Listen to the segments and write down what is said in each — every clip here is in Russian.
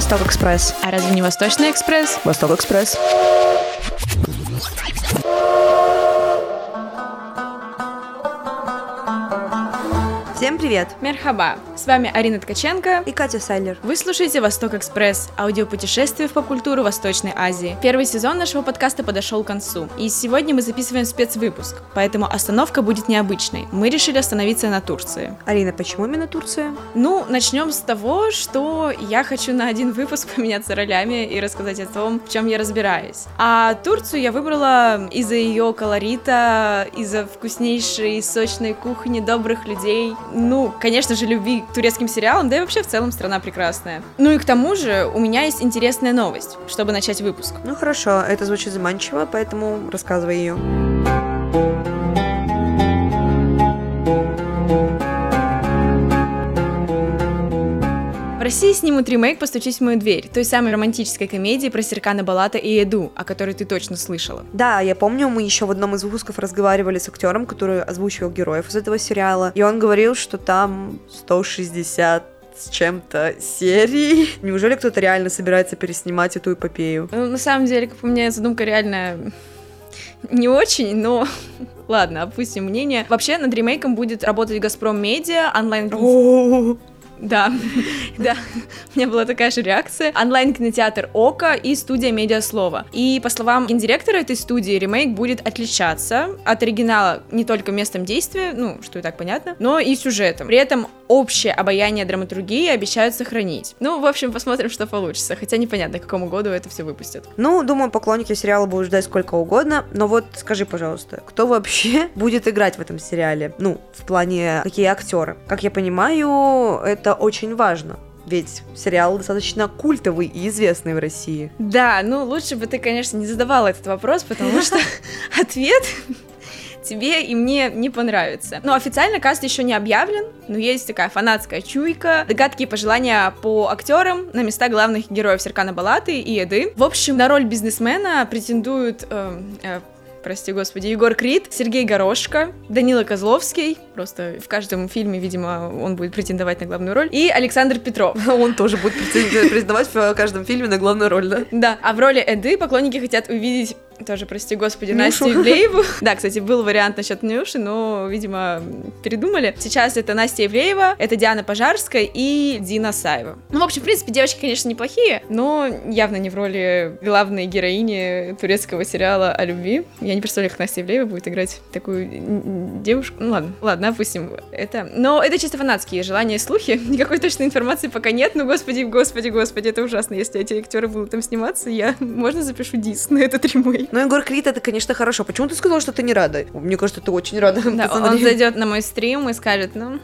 Восток Экспресс. А разве не Восточный экспресс? Восток Экспресс. Всем привет! Мерхаба! С вами Арина Ткаченко и Катя Сайлер. Вы слушаете «Восток Экспресс» – аудиопутешествие в поп-культуру Восточной Азии. Первый сезон нашего подкаста подошел к концу, и сегодня мы записываем спецвыпуск, поэтому остановка будет необычной. Мы решили остановиться на Турции. Арина, почему именно Турция? Ну, начнем с того, что я хочу на один выпуск поменяться ролями и рассказать о том, в чем я разбираюсь. А Турцию я выбрала из-за ее колорита, из-за вкуснейшей сочной кухни, добрых людей, ну, конечно же, любви турецким сериалам, да и вообще в целом страна прекрасная. Ну и к тому же у меня есть интересная новость, чтобы начать выпуск. Ну хорошо, это звучит заманчиво, поэтому рассказывай ее. России снимут ремейк «Постучись в мою дверь», той самой романтической комедии про Серкана Балата и Эду, о которой ты точно слышала. Да, я помню, мы еще в одном из выпусков разговаривали с актером, который озвучивал героев из этого сериала, и он говорил, что там 160 с чем-то серий. Неужели кто-то реально собирается переснимать эту эпопею? Ну, на самом деле, как по мне, задумка реально не очень, но ладно, опустим мнение. Вообще над ремейком будет работать Газпром Медиа, онлайн да, да, у меня была такая же реакция. Онлайн-кинотеатр Ока и студия Медиаслова. И по словам гендиректора этой студии, ремейк будет отличаться от оригинала не только местом действия, ну, что и так понятно, но и сюжетом. При этом общее обаяние драматургии обещают сохранить. Ну, в общем, посмотрим, что получится. Хотя непонятно, к какому году это все выпустят. Ну, думаю, поклонники сериала будут ждать сколько угодно. Но вот скажи, пожалуйста, кто вообще будет играть в этом сериале? Ну, в плане, какие актеры? Как я понимаю, это очень важно. Ведь сериал достаточно культовый и известный в России. Да, ну лучше бы ты, конечно, не задавала этот вопрос, потому что ответ тебе и мне не понравится. Но официально каст еще не объявлен, но есть такая фанатская чуйка, догадки и пожелания по актерам на места главных героев Серкана Балаты и Эды. В общем, на роль бизнесмена претендуют э, э, прости господи, Егор Крид, Сергей Горошко, Данила Козловский, просто в каждом фильме, видимо, он будет претендовать на главную роль, и Александр Петров. Он тоже будет претендовать в каждом фильме на главную роль, да? Да, а в роли Эды поклонники хотят увидеть тоже, прости господи. Настю Ивлееву. Да, кстати, был вариант насчет Нюши, но, видимо, передумали. Сейчас это Настя Ивлеева, это Диана Пожарская и Дина Саева. Ну, в общем, в принципе, девочки, конечно, неплохие, но явно не в роли главной героини турецкого сериала о любви. Я не представляю, как Настя Ивлеева будет играть такую девушку. Ну, ладно, ладно, опустим это. Но это чисто фанатские желания и слухи. Никакой точной информации пока нет, но, господи, господи, господи, это ужасно. Если эти актеры будут там сниматься, я, можно, запишу дис на этот ремейк. Ну, Егор Крид, это, конечно, хорошо. Почему ты сказала, что ты не рада? Мне кажется, ты очень рада. Да, он зайдет на мой стрим и скажет, ну,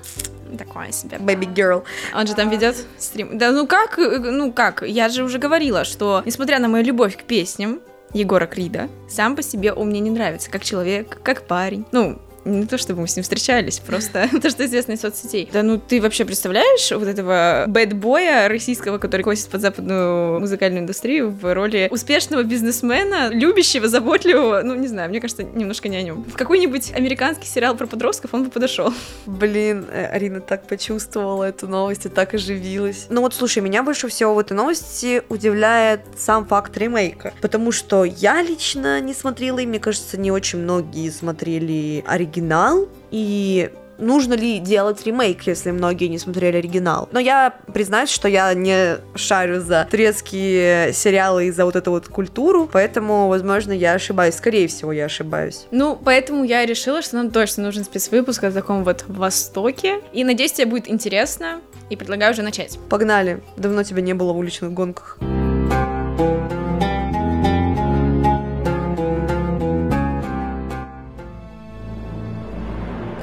такое себе. Baby girl. Он же там ведет стрим. Да ну как, ну как, я же уже говорила, что, несмотря на мою любовь к песням, Егора Крида, сам по себе он мне не нравится, как человек, как парень. Ну, не то, чтобы мы с ним встречались, просто то, что известно из соцсетей. Да ну ты вообще представляешь вот этого бэтбоя российского, который косит под западную музыкальную индустрию в роли успешного бизнесмена, любящего, заботливого, ну не знаю, мне кажется, немножко не о нем. В какой-нибудь американский сериал про подростков он бы подошел. Блин, э, Арина так почувствовала эту новость и так оживилась. Ну вот слушай, меня больше всего в этой новости удивляет сам факт ремейка, потому что я лично не смотрела, и мне кажется, не очень многие смотрели оригинал оригинал, и нужно ли делать ремейк, если многие не смотрели оригинал. Но я признаюсь, что я не шарю за турецкие сериалы и за вот эту вот культуру, поэтому, возможно, я ошибаюсь. Скорее всего, я ошибаюсь. Ну, поэтому я решила, что нам точно нужен спецвыпуск о таком вот Востоке. И надеюсь, тебе будет интересно. И предлагаю уже начать. Погнали. Давно тебя не было в уличных гонках.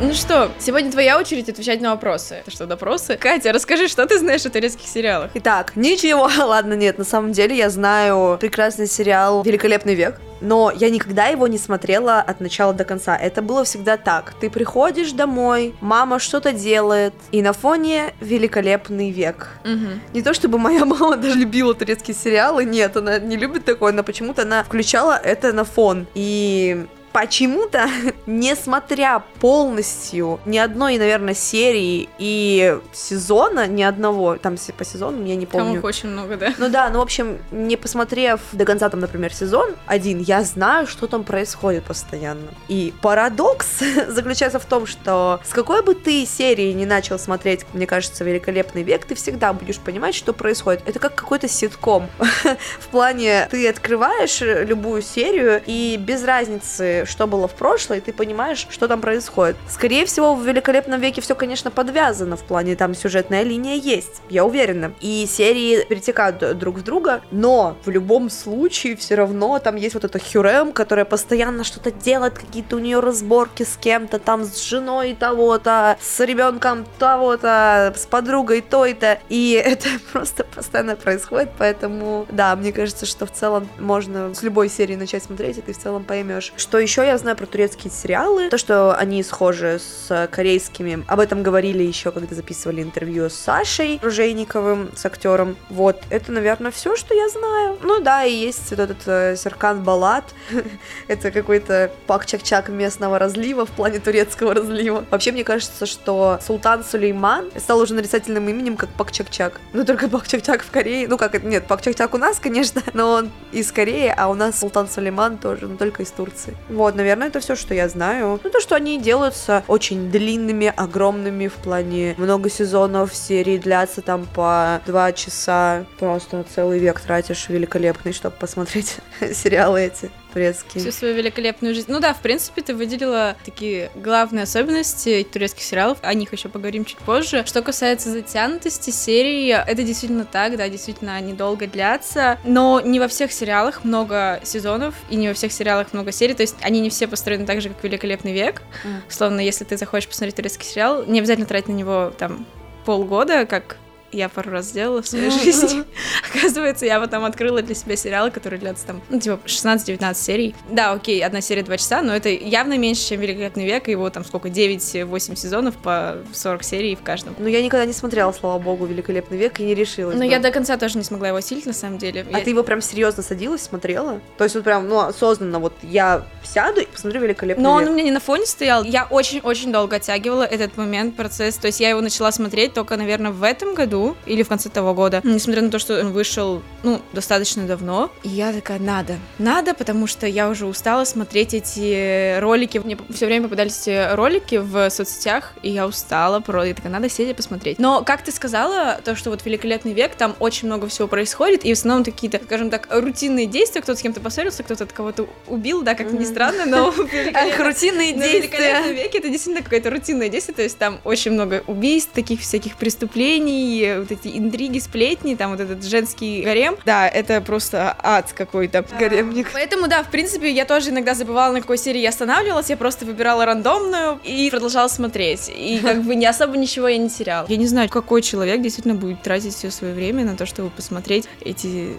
Ну что, сегодня твоя очередь отвечать на вопросы. Это что, допросы? Катя, расскажи, что ты знаешь о турецких сериалах? Итак, ничего, ладно, нет, на самом деле я знаю прекрасный сериал «Великолепный век», но я никогда его не смотрела от начала до конца. Это было всегда так. Ты приходишь домой, мама что-то делает, и на фоне великолепный век. Угу. Не то чтобы моя мама даже любила турецкие сериалы, нет, она не любит такое, но почему-то она включала это на фон. И почему-то, несмотря полностью ни одной, наверное, серии и сезона, ни одного, там по сезону, я не помню. Там очень много, да? Ну да, ну, в общем, не посмотрев до конца, там, например, сезон один, я знаю, что там происходит постоянно. И парадокс заключается в том, что с какой бы ты серии не начал смотреть, мне кажется, «Великолепный век», ты всегда будешь понимать, что происходит. Это как какой-то ситком. в плане, ты открываешь любую серию, и без разницы, что было в прошлой, ты понимаешь, что там происходит. Скорее всего, в «Великолепном веке» все, конечно, подвязано в плане, там сюжетная линия есть, я уверена. И серии перетекают друг в друга, но в любом случае все равно там есть вот эта Хюрем, которая постоянно что-то делает, какие-то у нее разборки с кем-то, там с женой того-то, с ребенком того-то, с подругой той-то, и это просто постоянно происходит, поэтому, да, мне кажется, что в целом можно с любой серии начать смотреть, и ты в целом поймешь. Что еще я знаю про турецкие сериалы, то, что они схожи с корейскими, об этом говорили еще, когда записывали интервью с Сашей Ружейниковым, с актером. Вот, это, наверное, все, что я знаю. Ну да, и есть вот этот э, Серкан Балат, это какой-то Пак Чак-Чак местного разлива в плане турецкого разлива. Вообще, мне кажется, что Султан Сулейман стал уже нарицательным именем, как Пак Чак-Чак. Ну, только Пак Чак-Чак в Корее. Ну, как нет, Пак Чак-Чак у нас, конечно, но он из Кореи, а у нас Султан Сулейман тоже, но только из Турции. Вот, наверное, это все, что я знаю. Ну, то, что они делаются очень длинными, огромными в плане много сезонов, серии длятся там по два часа. Просто целый век тратишь великолепный, чтобы посмотреть сериалы эти турецкие. Всю свою великолепную жизнь. Ну да, в принципе, ты выделила такие главные особенности турецких сериалов. О них еще поговорим чуть позже. Что касается затянутости серии, это действительно так, да, действительно они долго длятся. Но не во всех сериалах много сезонов, и не во всех сериалах много серий. То есть они не все построены так же, как Великолепный век. Mm. Словно, если ты захочешь посмотреть турецкий сериал, не обязательно тратить на него там полгода, как я пару раз сделала в своей жизни. Оказывается, я потом открыла для себя сериалы, которые длятся там, ну, типа, 16-19 серий. Да, окей, одна серия 2 часа, но это явно меньше, чем «Великолепный век», его там сколько, 9-8 сезонов по 40 серий в каждом. Ну, я никогда не смотрела, слава богу, «Великолепный век» и не решилась. Ну, я до конца тоже не смогла его осилить, на самом деле. А я... ты его прям серьезно садилась, смотрела? То есть вот прям, ну, осознанно, вот я сяду и посмотрю «Великолепный но век». Но он у меня не на фоне стоял. Я очень-очень долго оттягивала этот момент, процесс. То есть я его начала смотреть только, наверное, в этом году или в конце того года, несмотря на то, что он вышел, ну, достаточно давно. И я такая, надо, надо, потому что я уже устала смотреть эти ролики. Мне все время попадались эти ролики в соцсетях, и я устала, про, я такая, надо сесть и посмотреть. Но, как ты сказала, то, что вот «Великолепный век», там очень много всего происходит, и в основном какие-то, скажем так, рутинные действия, кто-то с кем-то поссорился, кто-то от кого-то убил, да, как ни странно, но... Рутинные действия. «Великолепном веке» это действительно какое-то рутинное действие, то есть там очень много убийств, таких всяких преступлений, вот эти интриги, сплетни, там вот этот женский гарем. Да, это просто ад какой-то. Гаремник. Поэтому, да, в принципе, я тоже иногда забывала, на какой серии я останавливалась, я просто выбирала рандомную и продолжала смотреть. И как бы не особо ничего я не теряла. Я не знаю, какой человек действительно будет тратить все свое время на то, чтобы посмотреть эти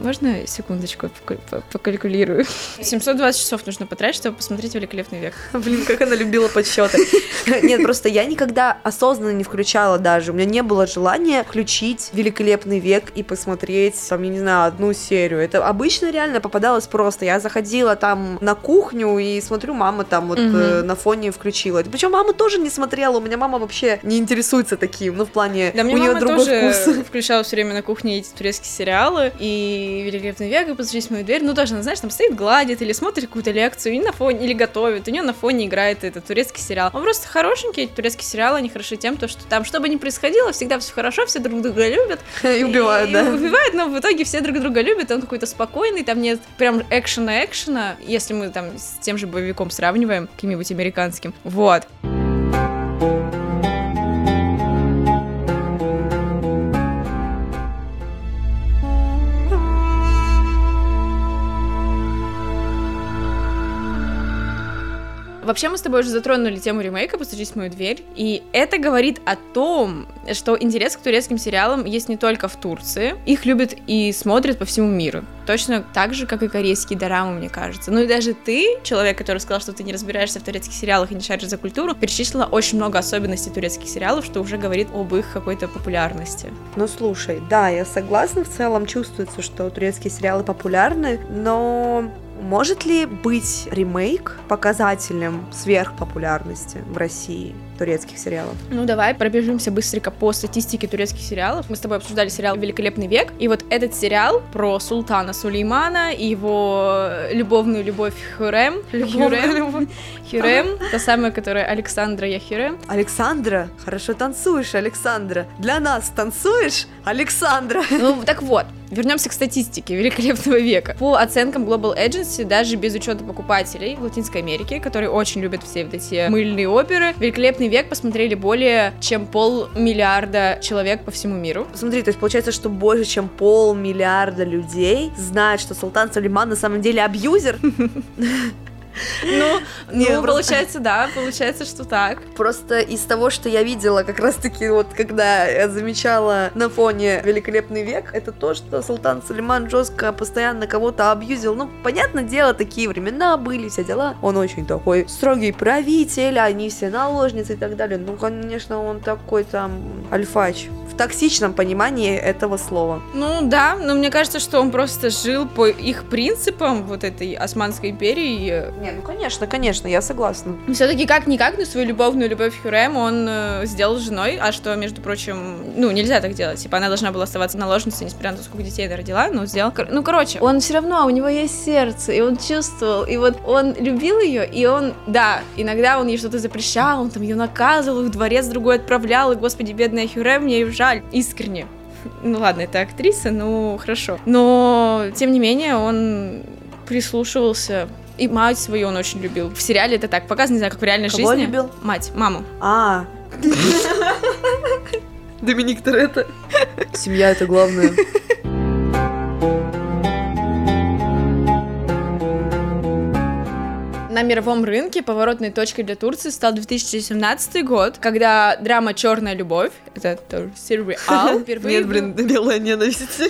можно секундочку покалькулирую? 720 часов нужно потратить, чтобы посмотреть «Великолепный век». Блин, как она любила подсчеты. Нет, просто я никогда осознанно не включала даже. У меня не было желания включить «Великолепный век» и посмотреть, там, я не знаю, одну серию. Это обычно реально попадалось просто. Я заходила там на кухню и смотрю, мама там вот э, на фоне включила. Причем мама тоже не смотрела. У меня мама вообще не интересуется таким. Ну, в плане, да, у нее другой вкус. включала все время на кухне эти турецкие сериалы. И Великолепный век, и постучись в мою дверь, ну тоже, знаешь, там стоит, гладит, или смотрит какую-то лекцию, и на фоне, или готовит, у нее на фоне играет этот турецкий сериал. Он просто хорошенький, турецкий сериал, они хороши тем, то, что там, что бы ни происходило, всегда все хорошо, все друг друга любят. И убивают, да. убивают, но в итоге все друг друга любят, он какой-то спокойный, там нет прям экшена-экшена, если мы там с тем же боевиком сравниваем, каким-нибудь американским. Вот. Вообще мы с тобой уже затронули тему ремейка «Постучись в мою дверь», и это говорит о том, что интерес к турецким сериалам есть не только в Турции, их любят и смотрят по всему миру. Точно так же, как и корейские дорамы, мне кажется. Ну и даже ты, человек, который сказал, что ты не разбираешься в турецких сериалах и не шаришь за культуру, перечислила очень много особенностей турецких сериалов, что уже говорит об их какой-то популярности. Ну слушай, да, я согласна, в целом чувствуется, что турецкие сериалы популярны, но Может ли быть ремейк показателем сверхпопулярности в России турецких сериалов? Ну, давай пробежимся быстренько по статистике турецких сериалов. Мы с тобой обсуждали сериал «Великолепный век», и вот этот сериал про султана Сулеймана и его любовную любовь Хюрем. Хюрем. Хюрем, та самая, которая Александра Яхюрем. Александра, хорошо танцуешь, Александра. Для нас танцуешь, Александра. Ну, так вот, Вернемся к статистике великолепного века. По оценкам Global Agency, даже без учета покупателей в Латинской Америке, которые очень любят все вот эти мыльные оперы, великолепный век посмотрели более чем полмиллиарда человек по всему миру. Смотри, то есть получается, что больше чем полмиллиарда людей знают, что Султан Сулейман на самом деле абьюзер. Ну, ну получается, да, получается, что так. Просто из того, что я видела, как раз-таки вот когда я замечала на фоне «Великолепный век», это то, что Султан Сулейман жестко постоянно кого-то абьюзил. Ну, понятное дело, такие времена были, все дела. Он очень такой строгий правитель, они все наложницы и так далее. Ну, конечно, он такой там альфач в токсичном понимании этого слова. Ну да, но мне кажется, что он просто жил по их принципам вот этой Османской империи. Не, ну конечно, конечно, я согласна. Все-таки как-никак, но свою любовную любовь Хюрем он э, сделал женой, а что, между прочим, ну, нельзя так делать. Типа, она должна была оставаться наложницей, несмотря на то, сколько детей она родила, но сделал. Ну, короче, он все равно, у него есть сердце, и он чувствовал, и вот он любил ее, и он, да, иногда он ей что-то запрещал, он там ее наказывал, в дворец другой отправлял, и, господи, бедная Хюрем, мне ее жаль, искренне. Ну ладно, это актриса, ну хорошо. Но, тем не менее, он прислушивался и мать свою он очень любил. В сериале это так показано, не знаю, как в реальной Кого жизни. любил? Мать, маму. А. Доминик Торетто. Семья это главное. На мировом рынке поворотной точкой для Турции стал 2017 год, когда драма «Черная любовь», это тоже сериал, впервые... Нет, блин, белая ненависть.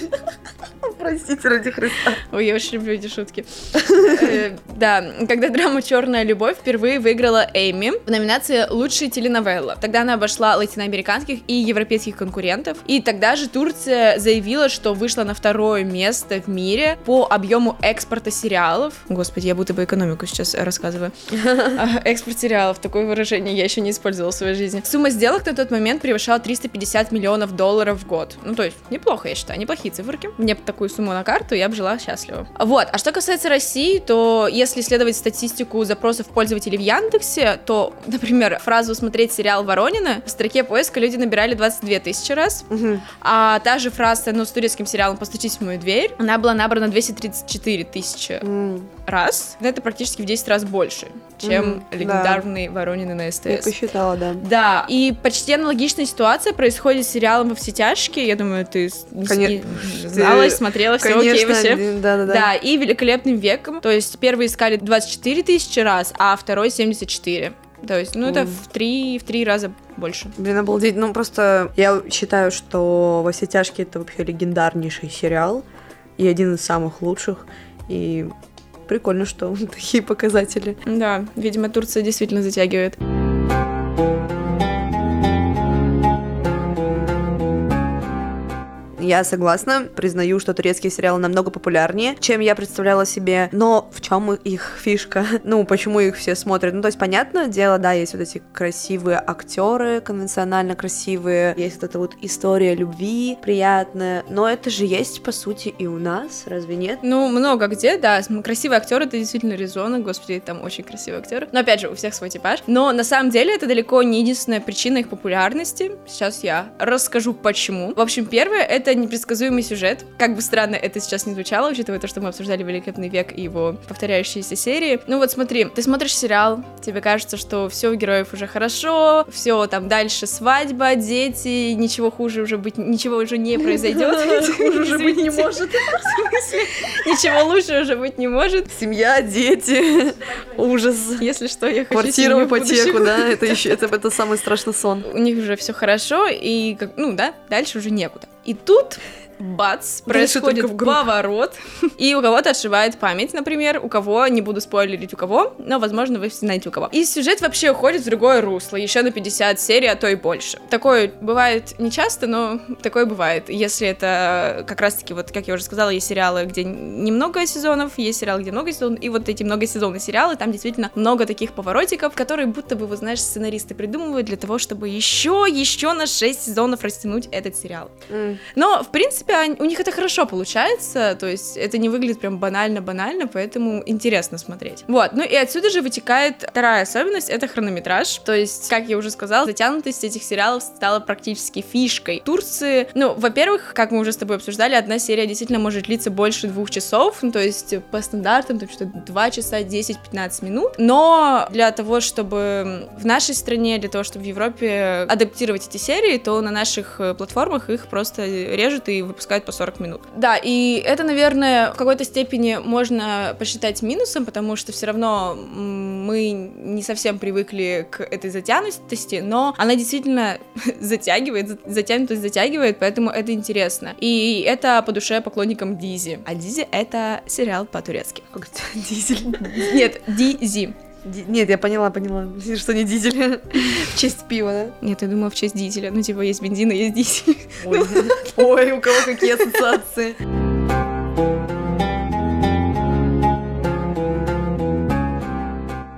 Простите, ради Христа. Ой, я очень люблю эти шутки. Э, да, когда драма «Черная любовь» впервые выиграла Эми в номинации «Лучшая теленовелла». Тогда она обошла латиноамериканских и европейских конкурентов. И тогда же Турция заявила, что вышла на второе место в мире по объему экспорта сериалов. Господи, я будто бы экономику сейчас рассказываю. Экспорт сериалов, такое выражение я еще не использовала в своей жизни. Сумма сделок на тот момент превышала 350 миллионов долларов в год. Ну, то есть, неплохо, я считаю, неплохие циферки. Мне такую сумму на карту, я бы жила счастливо. Вот, а что касается России, то если исследовать статистику запросов пользователей в Яндексе, то, например, фразу «смотреть сериал Воронина» в строке поиска люди набирали 22 тысячи раз, Мгм. а та же фраза, ну, с турецким сериалом «Постучись в мою дверь», она была набрана 234 тысячи М, раз. Это практически в 10 раз больше, чем да. легендарный Воронины на Я СТС. посчитала, да. Да, и почти аналогичная ситуация происходит с сериалом «Во все тяжкие». Я думаю, ты с- не, Коне- не знала, смотрела, все окей вообще. да-да-да. Да, и «Великолепным веком». То есть первый искали 24 тысячи раз, а второй 74. То есть, ну, это в три, в три раза больше. Блин, обалдеть. Ну, просто я считаю, что «Во все тяжкие» — это вообще легендарнейший сериал и один из самых лучших. И прикольно, что такие показатели. Да, видимо, Турция действительно затягивает. Я согласна, признаю, что турецкие сериалы намного популярнее, чем я представляла себе. Но в чем их фишка? Ну, почему их все смотрят? Ну, то есть, понятное дело, да, есть вот эти красивые актеры, конвенционально красивые, есть вот эта вот история любви приятная, но это же есть, по сути, и у нас, разве нет? Ну, много где, да. С- Красивый актер это действительно резонно. Господи, там очень красивый актер. Но опять же, у всех свой типаж. Но на самом деле это далеко не единственная причина их популярности. Сейчас я расскажу почему. В общем, первое это непредсказуемый сюжет. Как бы странно это сейчас не звучало, учитывая то, что мы обсуждали Великолепный век и его повторяющиеся серии. Ну вот смотри, ты смотришь сериал, тебе кажется, что все у героев уже хорошо, все там дальше свадьба, дети, ничего хуже уже быть, ничего уже не произойдет. Хуже уже быть не может. Ничего лучше уже быть не может. Семья, дети, ужас. Если что, я хочу семью ипотеку, да, это еще это, это самый страшный сон. У них уже все хорошо, и, ну да, дальше уже некуда. И тут бац, происходит поворот, и у кого-то отшивает память, например, у кого, не буду спойлерить у кого, но, возможно, вы знаете у кого. И сюжет вообще уходит в другое русло, еще на 50 серий, а то и больше. Такое бывает не часто, но такое бывает, если это как раз-таки, вот, как я уже сказала, есть сериалы, где немного сезонов, есть сериалы, где много сезонов, и вот эти многосезонные сериалы, там действительно много таких поворотиков, которые будто бы, вы знаешь, сценаристы придумывают для того, чтобы еще, еще на 6 сезонов растянуть этот сериал. Mm. Но, в принципе, у них это хорошо получается, то есть это не выглядит прям банально-банально, поэтому интересно смотреть. Вот, ну и отсюда же вытекает вторая особенность, это хронометраж, то есть, как я уже сказала, затянутость этих сериалов стала практически фишкой Турции. Ну, во-первых, как мы уже с тобой обсуждали, одна серия действительно может длиться больше двух часов, ну, то есть по стандартам, там что-то 2 часа 10-15 минут, но для того, чтобы в нашей стране, для того, чтобы в Европе адаптировать эти серии, то на наших э, платформах их просто режут и выпускают по 40 минут. Да, и это, наверное, в какой-то степени можно посчитать минусом, потому что все равно мы не совсем привыкли к этой затянутости, но она действительно затягивает, затянутость затягивает, поэтому это интересно. И это по душе поклонникам Дизи. А Дизи — это сериал по-турецки. Дизель. Нет, Дизи. Ди... Нет, я поняла, поняла, что не дизель. в честь пива, да? Нет, я думала в честь дизеля. Ну, типа, есть бензин, а есть дизель. Ой, Ой у кого какие ассоциации.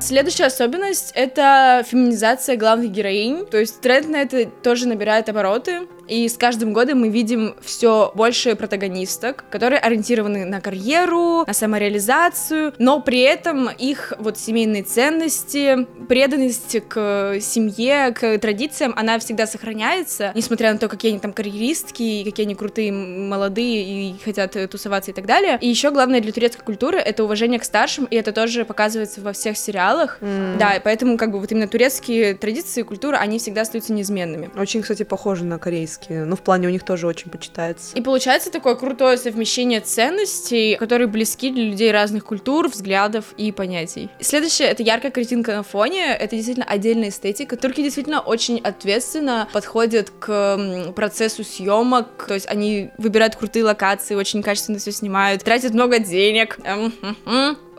Следующая особенность — это феминизация главных героинь. То есть тренд на это тоже набирает обороты. И с каждым годом мы видим все больше протагонисток, которые ориентированы на карьеру, на самореализацию, но при этом их вот семейные ценности, преданность к семье, к традициям, она всегда сохраняется, несмотря на то, какие они там карьеристки, какие они крутые, молодые и хотят тусоваться и так далее. И еще главное для турецкой культуры это уважение к старшим, и это тоже показывается во всех сериалах. Mm. Да, и поэтому как бы вот именно турецкие традиции и культура, они всегда остаются неизменными. Очень, кстати, похожи на корейские корейские. Ну, в плане у них тоже очень почитается. И получается такое крутое совмещение ценностей, которые близки для людей разных культур, взглядов и понятий. Следующее — это яркая картинка на фоне. Это действительно отдельная эстетика. Турки действительно очень ответственно подходят к процессу съемок. То есть они выбирают крутые локации, очень качественно все снимают, тратят много денег.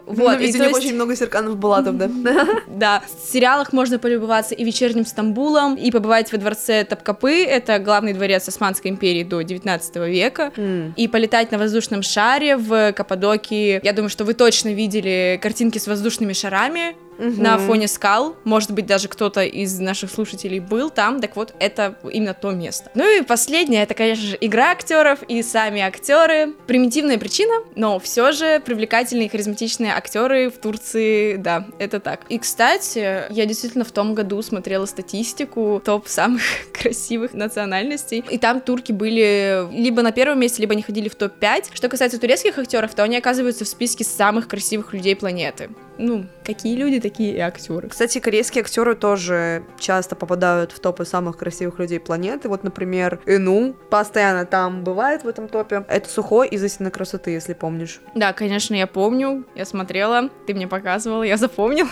Вот, и у них есть... очень много серканов Булатов, да? Да, в сериалах можно полюбоваться и вечерним Стамбулом, и побывать во дворце Топкапы, это главный дворец Османской империи до 19 века, и полетать на воздушном шаре в Каппадокии. Я думаю, что вы точно видели картинки с воздушными шарами, угу. на фоне скал. Может быть, даже кто-то из наших слушателей был там. Так вот, это именно то место. Ну и последнее, это, конечно же, игра актеров и сами актеры. Примитивная причина, но все же привлекательные и харизматичные актеры в Турции, да, это так. И, кстати, я действительно в том году смотрела статистику топ самых красивых национальностей, и там турки были либо на первом месте, либо они ходили в топ-5. Что касается турецких актеров, то они оказываются в списке самых красивых людей планеты ну, какие люди, такие и актеры. Кстати, корейские актеры тоже часто попадают в топы самых красивых людей планеты. Вот, например, Ину постоянно там бывает в этом топе. Это Сухой из истинной красоты, если помнишь. Да, конечно, я помню. Я смотрела, ты мне показывала, я запомнила.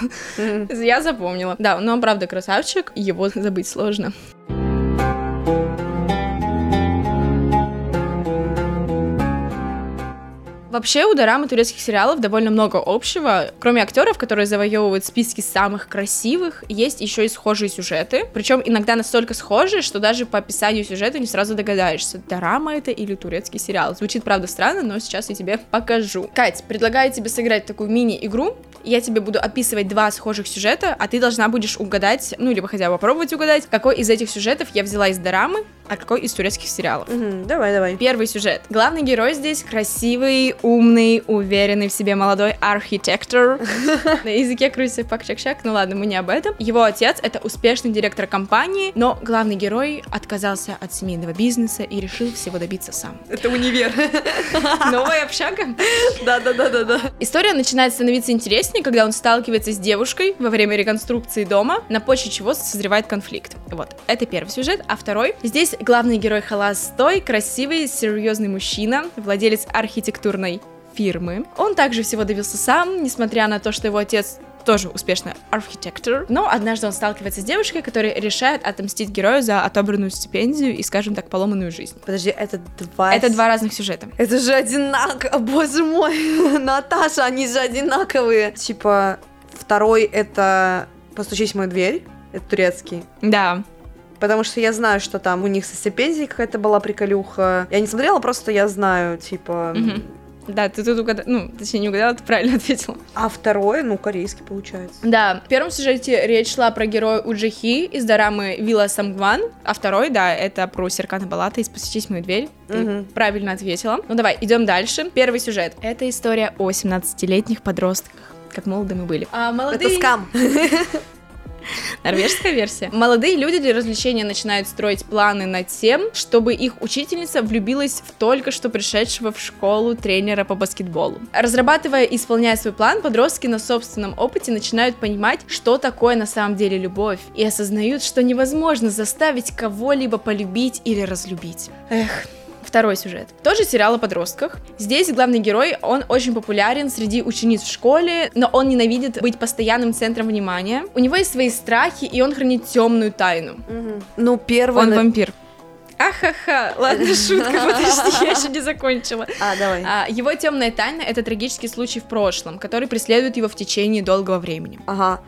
Я запомнила. Да, но он правда красавчик, его забыть сложно. Вообще у дорамы турецких сериалов довольно много общего. Кроме актеров, которые завоевывают списки самых красивых, есть еще и схожие сюжеты. Причем иногда настолько схожие, что даже по описанию сюжета не сразу догадаешься, дорама это или турецкий сериал. Звучит, правда, странно, но сейчас я тебе покажу. Кать, предлагаю тебе сыграть такую мини-игру. Я тебе буду описывать два схожих сюжета, а ты должна будешь угадать, ну, либо хотя бы попробовать угадать, какой из этих сюжетов я взяла из дорамы, а какой из турецких сериалов. Угу, давай, давай. Первый сюжет. Главный герой здесь красивый, умный, уверенный в себе молодой архитектор. На языке крутится пак чак чак ну ладно, мы не об этом. Его отец — это успешный директор компании, но главный герой отказался от семейного бизнеса и решил всего добиться сам. Это универ. Новая общага? Да-да-да-да-да. История начинает становиться интереснее, когда он сталкивается с девушкой во время реконструкции дома, на почве чего созревает конфликт. Вот, это первый сюжет. А второй, здесь главный герой холостой, красивый, серьезный мужчина, владелец архитектурной фирмы. Он также всего добился сам, несмотря на то, что его отец тоже успешный архитектор. Но однажды он сталкивается с девушкой, которая решает отомстить герою за отобранную стипендию и, скажем так, поломанную жизнь. Подожди, это два... Это два разных сюжета. Это же одинаково, боже мой, Наташа, они же одинаковые. Типа, второй это «Постучись в мою дверь», это турецкий. Да. Потому что я знаю, что там у них со стипендией какая-то была приколюха. Я не смотрела, просто я знаю, типа... Мгм. Да, ты тут угадала, ну, точнее, не угадала, ты правильно ответила. А второй, ну, корейский получается. Да, в первом сюжете речь шла про героя Уджихи из дорамы Вилла Самгван, а второй, да, это про Серкана Балата из «Постучись в мою дверь». Ты Мгм. правильно ответила. Ну давай, идем дальше. Первый сюжет. Это история о 17-летних подростках. Как молоды мы были. А молодые... Это скам. Норвежская версия. Молодые люди для развлечения начинают строить планы над тем, чтобы их учительница влюбилась в только что пришедшего в школу тренера по баскетболу. Разрабатывая и исполняя свой план, подростки на собственном опыте начинают понимать, что такое на самом деле любовь, и осознают, что невозможно заставить кого-либо полюбить или разлюбить. Эх, Второй сюжет. Тоже сериал о подростках. Здесь главный герой, он очень популярен среди учениц в школе, но он ненавидит быть постоянным центром внимания. У него есть свои страхи, и он хранит темную тайну. Мгм. Ну, первый... Он на- вампир. Ахаха, ладно, шутка, подожди, я еще не закончила. А, давай. А, его темная тайна это трагический случай в прошлом, который преследует его в течение долгого времени. Ага.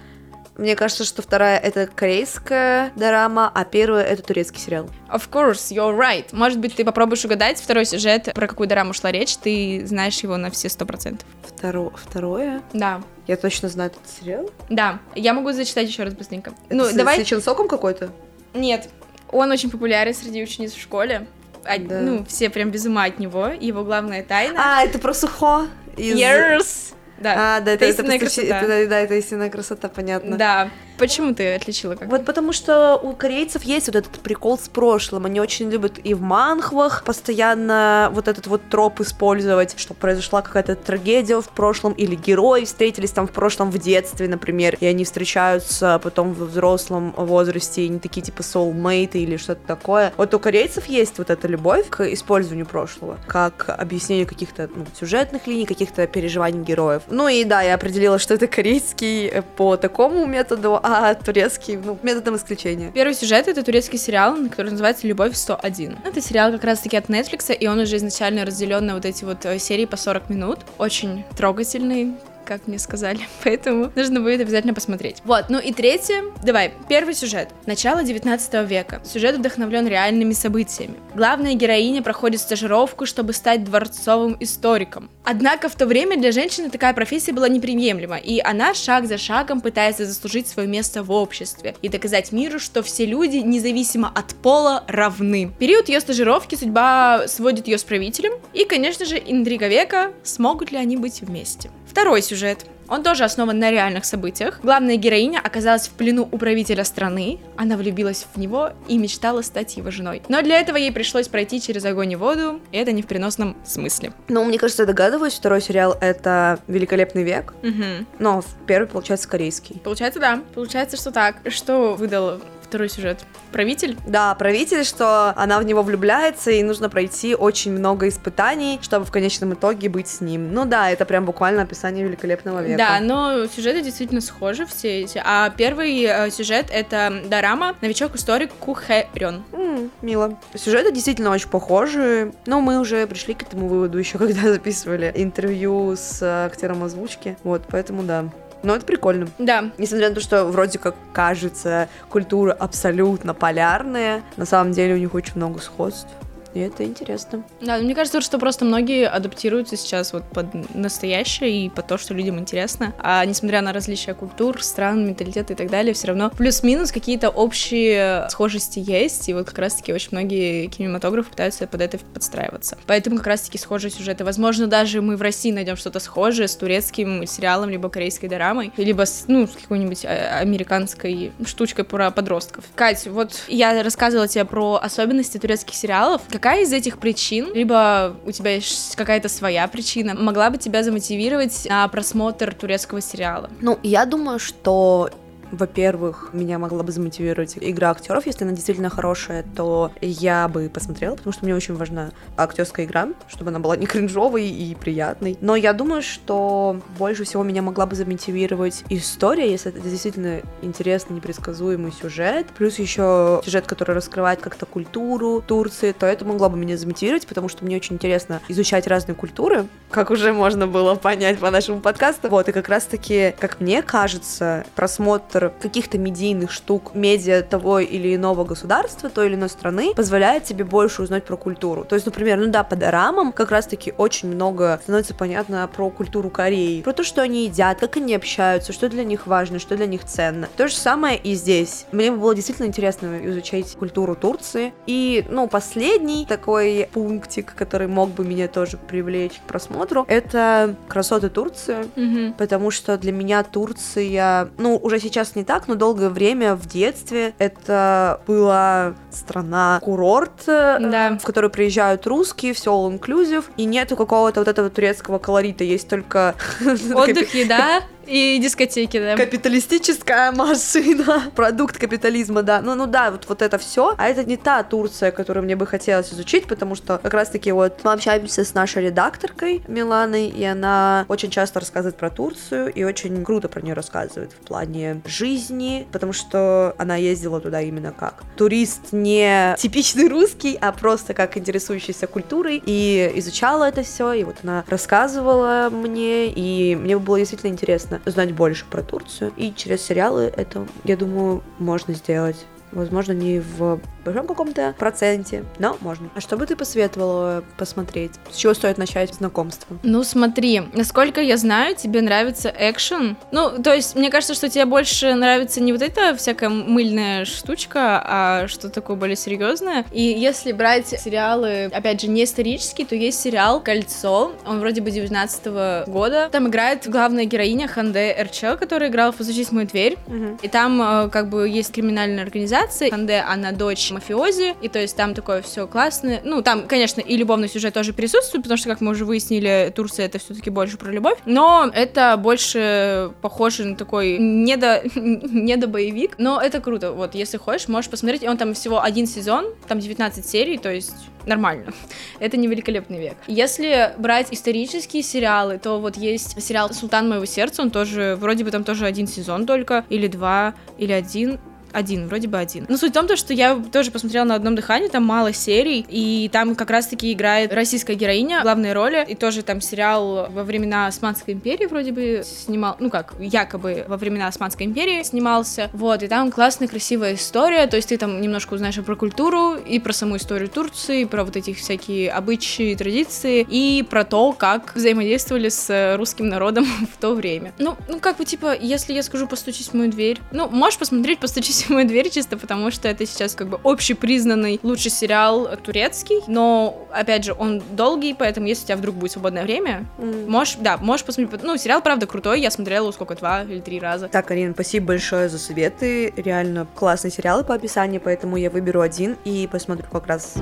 Мне кажется, что вторая это корейская дорама, а первая это турецкий сериал. Of course, you're right. Может быть, ты попробуешь угадать второй сюжет, про какую дораму шла речь, ты знаешь его на все сто процентов. Второ... Второе? Да, Я точно знаю этот сериал. да. Я могу зачитать еще раз быстренько. Это ну, с, давай. с Ченсоком какой-то? Нет, он очень популярен среди учениц в школе. А, Да. Ну, все прям без ума от него. Его главная тайна. А, это про Сухо? из- Yes! Да. А, да, это, это, красота. это- да, это истинная красота, понятно. Да. Почему ты отличила как? Вот потому что у корейцев есть вот этот прикол с прошлым. Они очень любят и в манхвах постоянно вот этот вот троп использовать, что произошла какая-то трагедия в прошлом, или герои встретились там в прошлом в детстве, например, и они встречаются потом в взрослом возрасте, и они такие типа soulmate или что-то такое. Вот у корейцев есть вот эта любовь к использованию прошлого, как объяснению каких-то ну, сюжетных линий, каких-то переживаний героев. Ну и да, я определила, что это корейский э, по такому методу, а турецкий, ну, методом исключения. Первый сюжет это турецкий сериал, который называется Любовь 101. Это сериал как раз таки от Netflix, и он уже изначально разделен на вот эти вот э, серии по 40 минут. Очень трогательный как мне сказали, поэтому нужно будет обязательно посмотреть. Вот, ну и третье, давай, первый сюжет. Начало 19 века. Сюжет вдохновлен реальными событиями. Главная героиня проходит стажировку, чтобы стать дворцовым историком. Однако в то время для женщины такая профессия была неприемлема, и она шаг за шагом пытается заслужить свое место в обществе и доказать миру, что все люди, независимо от пола, равны. Период ее стажировки судьба сводит ее с правителем, и, конечно же, интрига века, смогут ли они быть вместе. Второй сюжет. Он тоже основан на реальных событиях. Главная героиня оказалась в плену у правителя страны, она влюбилась в него и мечтала стать его женой. Но для этого ей пришлось пройти через огонь и воду, и это не в переносном смысле. Ну, мне кажется, я догадываюсь, второй сериал это «Великолепный век», Мгм. но первый, получается, корейский. Получается, да. Получается, что так. Что выдал второй сюжет? Правитель? Да, правитель, что она в него влюбляется, и нужно пройти очень много испытаний, чтобы в конечном итоге быть с ним. Ну да, это прям буквально описание великолепного века. Да, но сюжеты действительно схожи все эти. А первый э, сюжет это дорама «Новичок-историк Кухэ Рён». М, мило. Сюжеты действительно очень похожи, но мы уже пришли к этому выводу еще когда записывали интервью с э, актером озвучки. Вот, поэтому да. Но это прикольно. Да, Несмотря на то, что вроде как кажется, культура абсолютно полярная, на самом деле у них очень много сходств. И это интересно. Да, мне кажется, что просто многие адаптируются сейчас вот под настоящее и под то, что людям интересно. А несмотря на различия культур, стран, менталитета и так далее, все равно плюс-минус какие-то общие схожести есть. И вот как раз-таки очень многие кинематографы пытаются под это подстраиваться. Поэтому как раз-таки схожие сюжеты. Возможно, даже мы в России найдем что-то схожее с турецким сериалом, либо корейской дорамой, либо с, ну, с какой-нибудь э, американской штучкой про подростков. Кать, вот я рассказывала тебе про особенности турецких сериалов. Какая из этих причин, либо у тебя есть какая-то своя причина, могла бы тебя замотивировать на просмотр турецкого сериала? Ну, я думаю, что Во-первых, меня могла бы замотивировать игра актеров. Если она действительно хорошая, то я бы посмотрела, потому что мне очень важна актерская игра, чтобы она была не кринжовой и приятной. Но я думаю, что больше всего меня могла бы замотивировать история, если это действительно интересный, непредсказуемый сюжет. Плюс еще сюжет, который раскрывает как-то культуру Турции, то это могло бы меня замотивировать, потому что мне очень интересно изучать разные культуры, как уже можно было понять по нашему подкасту. Вот, и как раз-таки, как мне кажется, просмотр каких-то медийных штук, медиа того или иного государства, той или иной страны, позволяет тебе больше узнать про культуру. То есть, например, ну да, по дорамам как раз-таки очень много становится понятно про культуру Кореи, про то, что они едят, как они общаются, что для них важно, что для них ценно. То же самое и здесь. Мне было действительно интересно изучать культуру Турции. И, ну, последний такой пунктик, который мог бы меня тоже привлечь к просмотру, это красоты Турции, Мгм. потому что для меня Турция, ну, уже сейчас не так, но долгое время в детстве это была страна курорт, э, Да. в которую приезжают русские, все all inclusive, и нету какого-то вот этого турецкого колорита, есть только Отдых, еда и дискотеки, да. Капиталистическая машина, продукт капитализма, да. Ну, ну да, вот, вот это все. А это не та Турция, которую мне бы хотелось изучить, потому что как раз-таки вот мы общаемся с нашей редакторкой Миланой, и она очень часто рассказывает про Турцию и очень круто про нее рассказывает в плане жизни, потому что она ездила туда именно как турист не типичный русский, а просто как интересующийся культурой и изучала это все, и вот она рассказывала мне, и мне было действительно интересно узнать больше про Турцию. И через сериалы это, я думаю, можно сделать. Возможно, не в большом каком-то проценте, но можно. А что бы ты посоветовала посмотреть? С чего стоит начать знакомство? Ну, смотри, насколько я знаю, тебе нравится экшен. Ну, то есть, мне кажется, что тебе больше нравится не вот эта всякая мыльная штучка, а что такое более серьезное. И если брать сериалы, опять же, не исторические, то есть сериал «Кольцо». Он вроде бы 19 года. Там играет главная героиня Ханде Эрчел, которая играла в «Постучись в мою дверь». И там э, как бы есть криминальная организация. Ханде, она дочь мафиози, и то есть там такое все классное. Ну, там, конечно, и любовный сюжет тоже присутствует, потому что, как мы уже выяснили, Турция это все-таки больше про любовь. Но это больше похоже на такой недо, недо-боевик. Но это круто. Вот, если хочешь, можешь посмотреть. И он там всего один сезон, там 19 серий, то есть нормально. Это не великолепный век. Если брать исторические сериалы, то вот есть сериал «Султан моего сердца», он тоже, вроде бы там тоже один сезон только, или два, или один, один, вроде бы один. Но суть в том, то, что я тоже посмотрела на одном дыхании, там мало серий, и там как раз-таки играет российская героиня главной роли, и тоже там сериал во времена Османской империи вроде бы снимал, ну как, якобы во времена Османской империи снимался, вот, и там классная, красивая история, то есть ты там немножко узнаешь про культуру, и про саму историю Турции, про вот эти всякие обычаи, традиции, и про то, как взаимодействовали с русским народом в то время. Ну, ну как бы, типа, если я скажу «постучись в мою дверь», ну, можешь посмотреть «Постучись мою дверь» чисто потому, что это сейчас как бы общепризнанный лучший сериал турецкий, но, опять же, он долгий, поэтому если у тебя вдруг будет свободное время, М. можешь, да, можешь посмотреть, ну, сериал, правда, крутой, я смотрела сколько, два или три раза. Так, Арина, спасибо большое за советы. Реально классные сериалы по описанию, поэтому я выберу один и посмотрю как раз.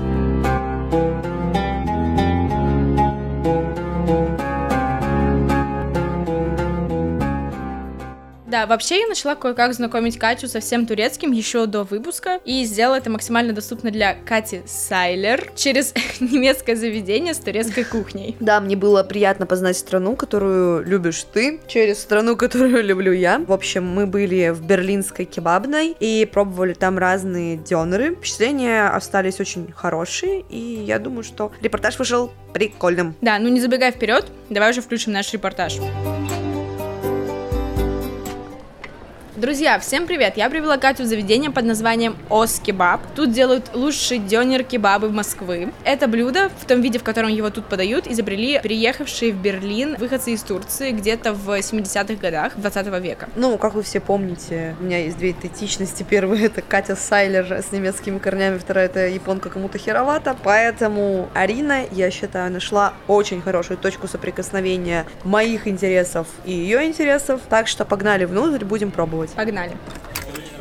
Да, вообще я начала кое-как знакомить Катю со всем турецким еще до выпуска и сделала это максимально доступно для Кати Сайлер через немецкое заведение с турецкой кухней. Да, мне было приятно познать страну, которую любишь ты, через страну, которую люблю я. В общем, мы были в берлинской кебабной и пробовали там разные дёнеры. Впечатления остались очень хорошие, и я думаю, что репортаж вышел прикольным. Да, ну не забегай вперед, давай уже включим наш репортаж. Друзья, всем привет! Я привела Катю в заведение под названием Ос Кебаб. Тут делают лучший дёнер кебабы в Москвы. Это блюдо, в том виде, в котором его тут подают, изобрели приехавшие в Берлин выходцы из Турции где-то в 70-х годах 20 века. Ну, как вы все помните, у меня есть две идентичности. Первая это Катя Сайлер с немецкими корнями, вторая это японка кому-то херовато. Поэтому Арина, я считаю, нашла очень хорошую точку соприкосновения моих интересов и ее интересов. Так что погнали внутрь, будем пробовать. Погнали.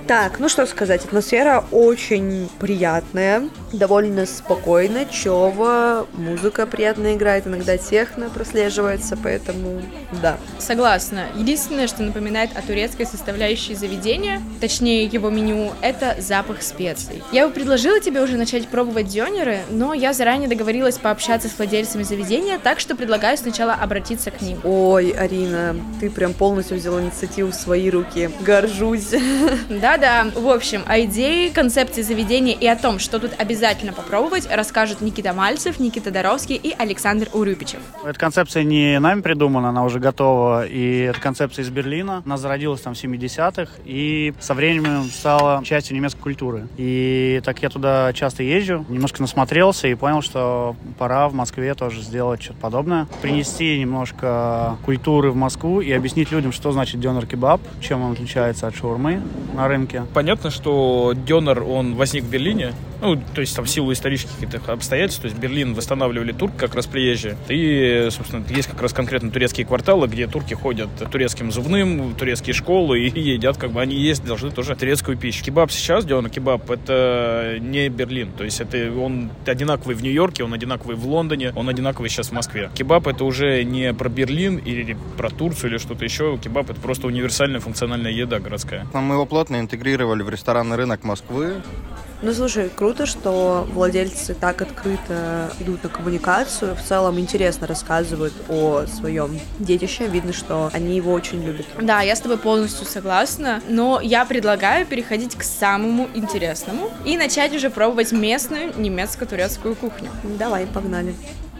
Так, ну что сказать, атмосфера очень приятная, довольно спокойно, чёво, музыка приятно играет, иногда техно прослеживается, поэтому да. Согласна. Единственное, что напоминает о турецкой составляющей заведения, точнее его меню, это запах специй. Я бы предложила тебе уже начать пробовать дёнеры, но я заранее договорилась пообщаться с владельцами заведения, так что предлагаю сначала обратиться к ним. Ой, Арина, ты прям полностью взяла инициативу в свои руки. Горжусь. Да-да. В общем, о идее, концепции заведения и о том, что тут обязательно попробовать, расскажут Никита Мальцев, Никита Доровский и Александр Урюпичев. Эта концепция не нами придумана, она уже готова, и эта концепция из Берлина. Она зародилась там в 70-х, и со временем стала частью немецкой культуры. И так я туда часто езжу, немножко насмотрелся и понял, что пора в Москве тоже сделать что-то подобное. Принести немножко культуры в Москву и объяснить людям, что значит дёнер-кебаб, чем он отличается от шаурмы на рынке. Понятно, что дёнер, он возник в Берлине, ну, то есть там в силу исторических обстоятельств, то есть Берлин восстанавливали турки как раз приезжие. И, собственно, есть как раз конкретно турецкие кварталы, где турки ходят турецким зубным, турецкие школы и едят, как бы они есть, должны тоже турецкую пищу. Кебаб сейчас, дёнер кебаб, это не Берлин, то есть это он одинаковый в Нью-Йорке, он одинаковый в Лондоне, он одинаковый сейчас в Москве. Кебаб это уже не про Берлин или про Турцию или что-то еще. Кебаб это просто универсальная функциональная еда городская. Мы его плотно интегрировали в ресторанный рынок Москвы. Ну, слушай, круто, что владельцы так открыто идут на коммуникацию. В целом интересно рассказывают о своем детище. Видно, что они его очень любят. Да, я с тобой полностью согласна, но я предлагаю переходить к самому интересному и начать уже пробовать местную немецко-турецкую кухню. Давай, погнали.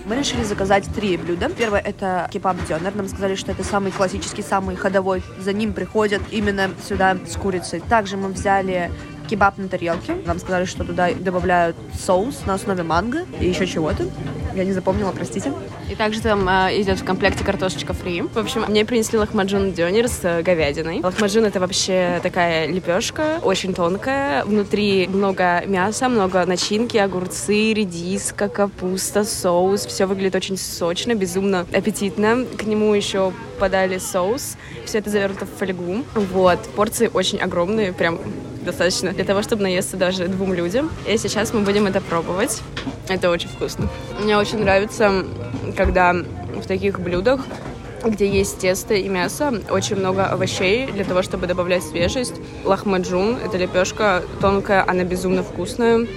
Мы решили заказать три блюда. Первое это кебаб дёнер. Нам сказали, что это самый классический, самый ходовой. За ним приходят именно сюда с курицей. Также мы взяли кебаб на тарелке. Нам сказали, что туда добавляют соус на основе манго и еще чего-то. Я не запомнила, простите. И также там э, идет в комплекте картошечка фри. В общем, мне принесли лохмаджун дёнер с э, говядиной. Лохмаджун это вообще такая лепешка, очень тонкая. Внутри много мяса, много начинки, огурцы, редиска, капуста, соус. Все выглядит очень сочно, безумно аппетитно. К нему еще подали соус. Все это завернуто в фольгу. Вот. Порции очень огромные, прям достаточно для того, чтобы наесться даже двум людям. И сейчас мы будем это пробовать. Это очень вкусно. Мне очень нравится, когда в таких блюдах где есть тесто и мясо, очень много овощей для того, чтобы добавлять свежесть. Лахмаджун — это лепешка тонкая, она безумно вкусная.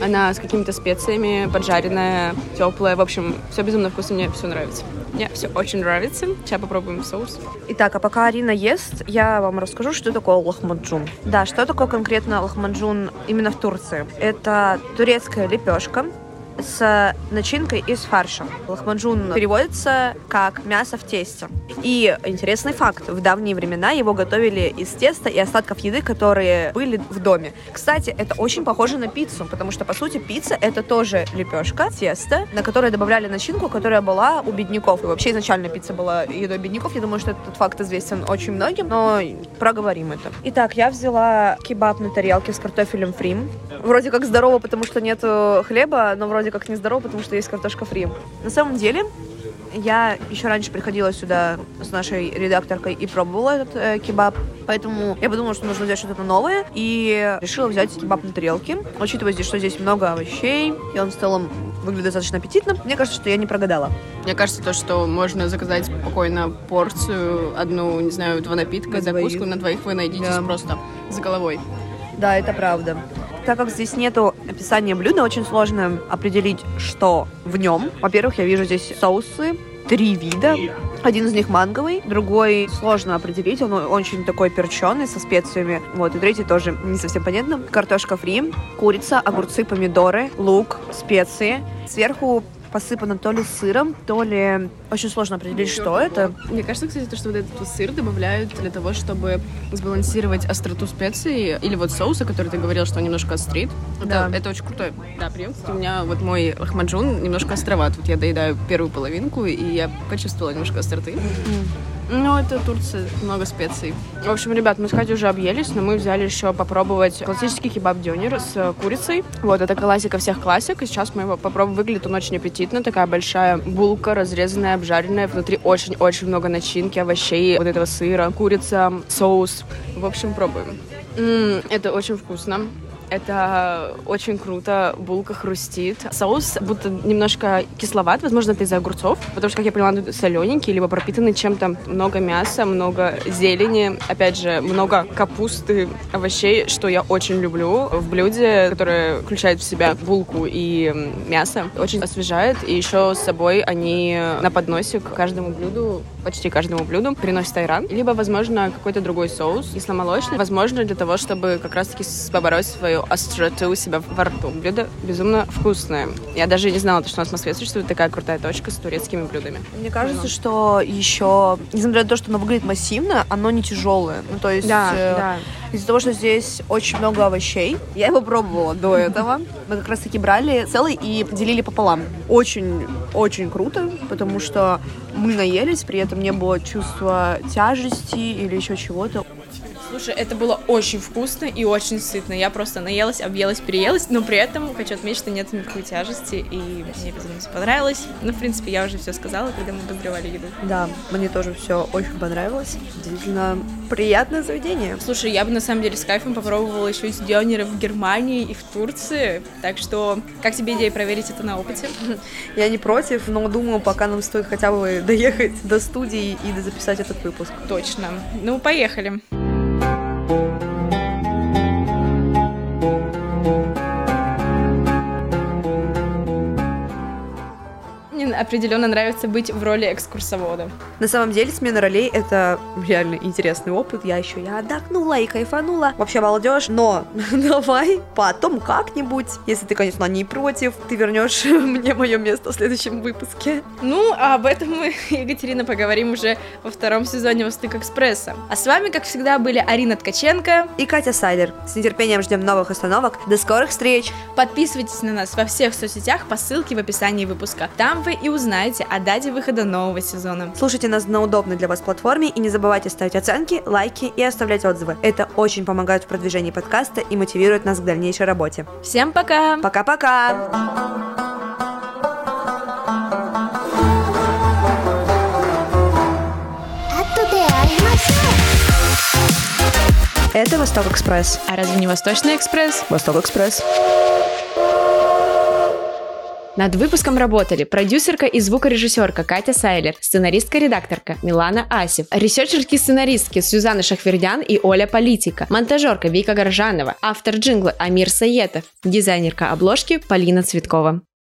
Она с какими-то специями, поджаренная, теплая. В общем, все безумно вкусно, мне все нравится. Мне все очень нравится. Сейчас попробуем соус. Итак, а пока Арина ест, я вам расскажу, что такое лохмаджун. Да, что такое конкретно лохмаджун именно в Турции? Это турецкая лепешка, с начинкой из фарша. Лахмаджун переводится как мясо в тесте. И интересный факт, в давние времена его готовили из теста и остатков еды, которые были в доме. Кстати, это очень похоже на пиццу, потому что, по сути, пицца — это тоже лепешка, тесто, на которое добавляли начинку, которая была у бедняков. И вообще изначально пицца была едой бедняков. Я думаю, что этот факт известен очень многим, но проговорим это. Итак, я взяла кебаб на тарелке с картофелем фрим. Вроде как здорово, потому что нет хлеба, но вроде как нездорово, потому что есть картошка фри. На самом деле, я еще раньше приходила сюда с нашей редакторкой и пробовала этот э, кебаб, поэтому я подумала, что нужно взять что-то новое, и решила взять кебаб на тарелке, учитывая, здесь, что здесь много овощей, и он в целом выглядит достаточно аппетитно. Мне кажется, что я не прогадала. Мне кажется, то, что можно заказать спокойно порцию, одну, не знаю, два напитка, На закуску, двоих. на двоих вы найдетесь Да. просто с головой. Да, это правда. Так как здесь нету описания блюда, очень сложно определить, что в нем. Во-первых, я вижу здесь соусы, три вида. Один из них манговый, другой сложно определить, он очень такой перченый, со специями. Вот, и третий тоже не совсем понятно. Картошка фри, курица, огурцы, помидоры, лук, специи. Сверху посыпано то ли сыром, то ли... Очень сложно определить, что это. Мне кажется, кстати, то, что вот этот сыр добавляют для того, чтобы сбалансировать остроту специй или вот соуса, который ты говорил, что он немножко острит. Это, Да. это очень крутой да, прием. У меня вот мой лахмаджун немножко островат. Вот я доедаю первую половинку, и я почувствовала немножко остроты. Ну, это Турция, много специй. В общем, ребят, мы с Катей уже объелись, но мы взяли еще попробовать классический кебаб-дёнер с курицей. Вот, это классика всех классик, и сейчас мы его попробуем. Выглядит он очень аппетитно, такая большая булка, разрезанная, обжаренная. Внутри очень-очень много начинки, овощей, вот этого сыра, курица, соус. В общем, пробуем. М, Это очень вкусно. Это очень круто, булка хрустит. Соус будто немножко кисловат, возможно, это из-за огурцов, потому что, как я поняла, он солененький, либо пропитанный чем-то. Много мяса, много зелени, опять же, много капусты, овощей, что я очень люблю в блюде, которое включает в себя булку и мясо. Очень освежает, и еще с собой они на подносе к каждому блюду, почти каждому блюду, приносят айран, либо, возможно, какой-то другой соус, кисломолочный, возможно, для того, чтобы как раз-таки побороть свою остроту у себя во рту. Блюдо безумно вкусное. Я даже не знала, что у нас в Москве существует такая крутая точка с турецкими блюдами. Мне кажется, что еще, несмотря на то, что оно выглядит массивно, оно не тяжелое. Ну, то есть, э, из-за того, что здесь очень много овощей, я его пробовала до этого. Мы как раз-таки брали целый и делили пополам. Очень, очень круто, потому что мы наелись, при этом не было чувства тяжести или еще чего-то. Слушай, это было очень вкусно и очень сытно. Я просто наелась, объелась, переелась, но при этом хочу отметить, что нет никакой тяжести, и мне безумно всё понравилось. Ну, в принципе, я уже все сказала, когда мы обозревали еду. Да, мне тоже все очень понравилось. Действительно, приятное заведение. Слушай, я бы на самом деле с кайфом попробовала еще и дёнеры в Германии и в Турции. Так что, как тебе идея проверить это на опыте? Я не против, но думаю, пока нам стоит хотя бы доехать до студии и записать этот выпуск. Точно. Ну, поехали. Мне определенно нравится быть в роли экскурсовода. На самом деле смена ролей это реально интересный опыт. Я еще я отдохнула и кайфанула. Вообще балдеж. Но давай потом как-нибудь, если ты, конечно, не против, ты вернешь мне мое место в следующем выпуске. Ну, а об этом мы, Екатерина, поговорим уже во втором сезоне «Восток Экспресса». А с вами, как всегда, были Арина Ткаченко. И Катя Сайдер. С нетерпением ждем новых остановок. До скорых встреч! Подписывайтесь на нас во всех соцсетях по ссылке в описании выпуска. Там вы и узнаете о дате выхода нового сезона. Слушайте нас на удобной для вас платформе и не забывайте ставить оценки, лайки и оставлять отзывы. Это очень помогает в продвижении подкаста и мотивирует нас к дальнейшей работе. Всем пока! Пока-пока! Это Восток Экспресс. А разве не Восточный экспресс? Восток Экспресс. Над выпуском работали продюсерка и звукорежиссерка Катя Сайлер, сценаристка-редакторка Милана Асев, ресерчерки-сценаристки Сюзанна Шахвердян и Оля Политика, монтажерка Вика Горжанова, автор джингла Амир Саетов, дизайнерка обложки Полина Цветкова.